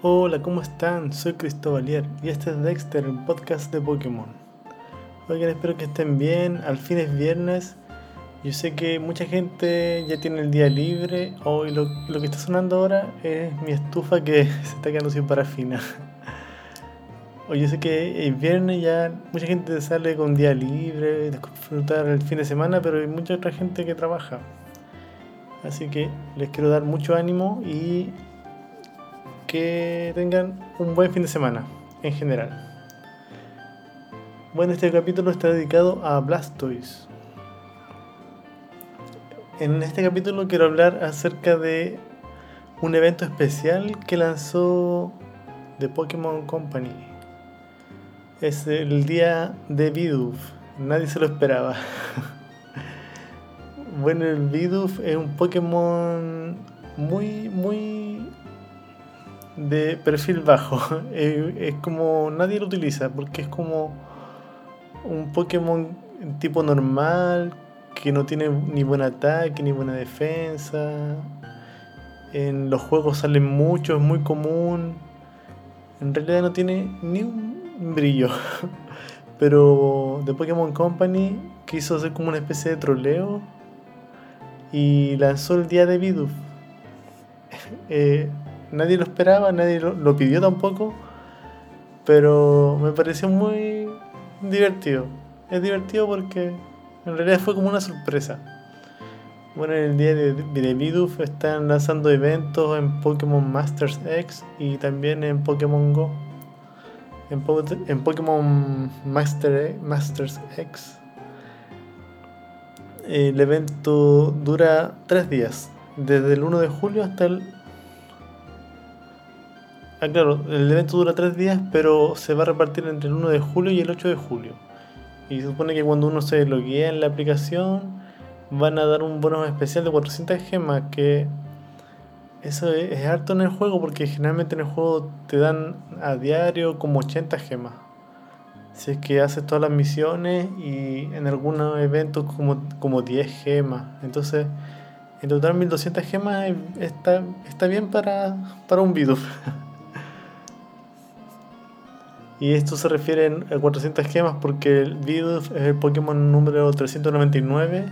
Hola, ¿cómo están? Soy Cristóbalier y este es Dexter, el podcast de Pokémon. Oigan, espero que estén bien. Al fin es viernes. Yo sé que mucha gente ya tiene el día libre. Hoy lo, lo que está sonando ahora es mi estufa que se está quedando sin parafina. Hoy yo sé que es viernes ya mucha gente sale con día libre, disfrutar el fin de semana, pero hay mucha otra gente que trabaja. Así que les quiero dar mucho ánimo y que tengan un buen fin de semana en general. Bueno, este capítulo está dedicado a Blastoise. En este capítulo quiero hablar acerca de un evento especial que lanzó The Pokémon Company. Es el día de Bidoof. Nadie se lo esperaba. bueno, el Bidoof es un Pokémon muy, muy de perfil bajo. Es como nadie lo utiliza porque es como un Pokémon tipo normal que no tiene ni buen ataque ni buena defensa. En los juegos salen mucho, es muy común. En realidad no tiene ni un brillo. Pero The Pokémon Company quiso hacer como una especie de troleo y lanzó el día de Bidoof. eh, nadie lo esperaba, nadie lo, lo pidió tampoco, pero me pareció muy divertido. Es divertido porque en realidad fue como una sorpresa. Bueno, en el día de, de están lanzando eventos en Pokémon Masters X y también en Pokémon Go. En, po en Pokémon Master Masters X. El evento dura tres días, desde el 1 de julio hasta el Ah, claro, el evento dura tres días, pero se va a repartir entre el 1 de julio y el 8 de julio. Y se supone que cuando uno se loguea en la aplicación, van a dar un bono especial de 400 gemas, que eso es, es, harto en el juego, porque generalmente en el juego te dan a diario como 80 gemas. Si es que haces todas las misiones y en algunos eventos como, como 10 gemas. Entonces, en total 1200 gemas está, está bien para, para un video. Y esto se refiere a 400 gemas porque el Bidoof es el Pokémon número 399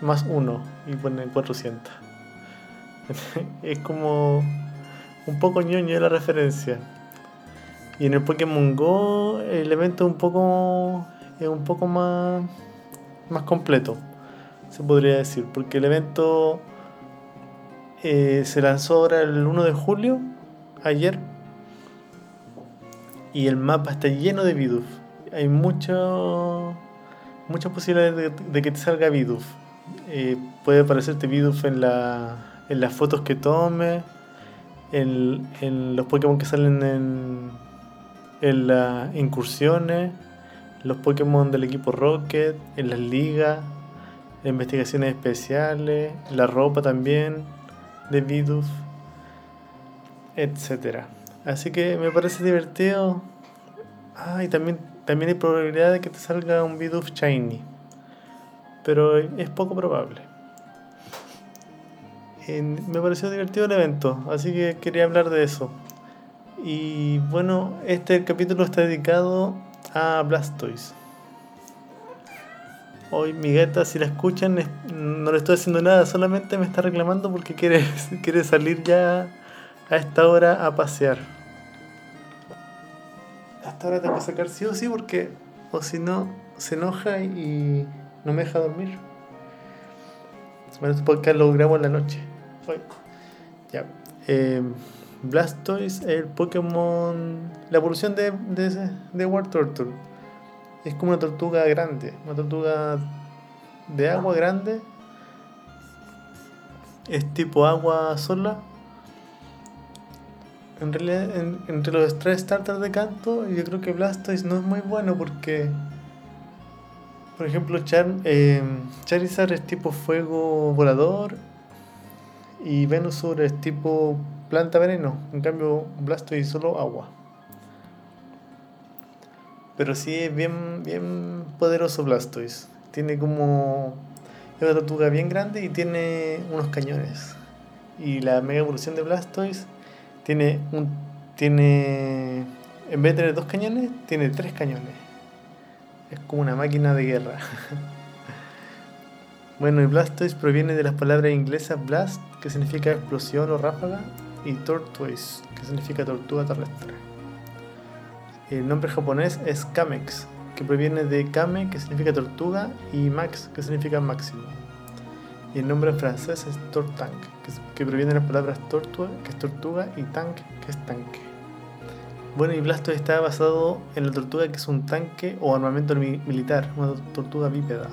más 1 y pone 400. es como un poco ñoño la referencia. Y en el Pokémon Go el evento un poco, es un poco más, más completo, se podría decir. Porque el evento eh, se lanzó ahora el 1 de julio, ayer, y el mapa está lleno de Bidoof. Hay mucho, muchas posibilidades de, que te salga Bidoof. Eh, puede aparecerte Bidoof en, la, en las fotos que tome, en, en los Pokémon que salen en, en las incursiones, los Pokémon del equipo Rocket, en las ligas, investigaciones especiales, la ropa también de Bidoof, etcétera. Así que me parece divertido. Ah, y también, también hay probabilidad de que te salga un Bidoof Shiny. Pero es poco probable. me pareció divertido el evento, así que quería hablar de eso. Y bueno, este capítulo está dedicado a Blastoise. Hoy mi gata, si la escuchan, no le estoy haciendo nada, solamente me está reclamando porque quiere, quiere salir ya a esta hora a pasear. A esta hora tengo que sacar sí o sí porque o si no se enoja y no me deja dormir. Bueno, este podcast lo grabo en la noche. Hoy. Ya. Eh, Blastoise, el Pokémon. La evolución de, de, de War Turtle. Es como una tortuga grande. Una tortuga de agua grande. Es tipo agua sola en realidad, en, entre los tres starters de canto, yo creo que Blastoise no es muy bueno porque, por ejemplo, Char, eh, Charizard es tipo fuego volador y Venusaur es tipo planta veneno. En cambio, Blastoise solo agua. Pero sí es bien, bien poderoso Blastoise. Tiene como. Es una tortuga bien grande y tiene unos cañones. Y la mega evolución de Blastoise tiene un tiene, en vez de tener dos cañones, tiene tres cañones. Es como una máquina de guerra. bueno, y Blastoise proviene de las palabras inglesas blast, que significa explosión o ráfaga, y tortoise, que significa tortuga terrestre. El nombre japonés es Kamex, que proviene de Kame, que significa tortuga, y Max, que significa máximo. Y el nombre en francés es Tortank, que, proviene de las palabras tortuga, que es tortuga, y tank, que es tanque. Bueno, y Blastoise está basado en la tortuga, que es un tanque o armamento militar, una tortuga bípeda.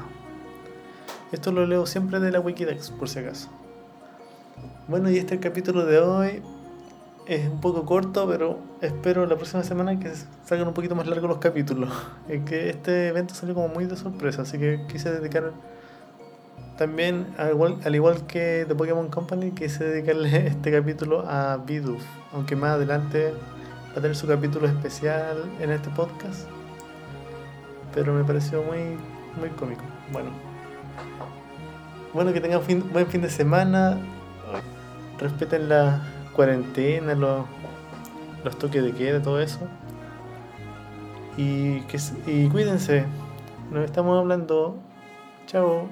Esto lo leo siempre de la Wikidex, por si acaso. Bueno, y este es el capítulo de hoy es un poco corto, pero espero la próxima semana que salgan un poquito más largos los capítulos. Es que este evento salió como muy de sorpresa, así que quise dedicar también, al igual, al igual que The Pokémon Company, quise dedicarle este capítulo a Bidoof, aunque más adelante va a tener su capítulo especial en este podcast. Pero me pareció muy, muy cómico. Bueno. Bueno, que tengan fin, buen fin de semana. Respeten la cuarentena, los, los toques de queda, todo eso. Y, que, y cuídense. Nos estamos hablando. Chao.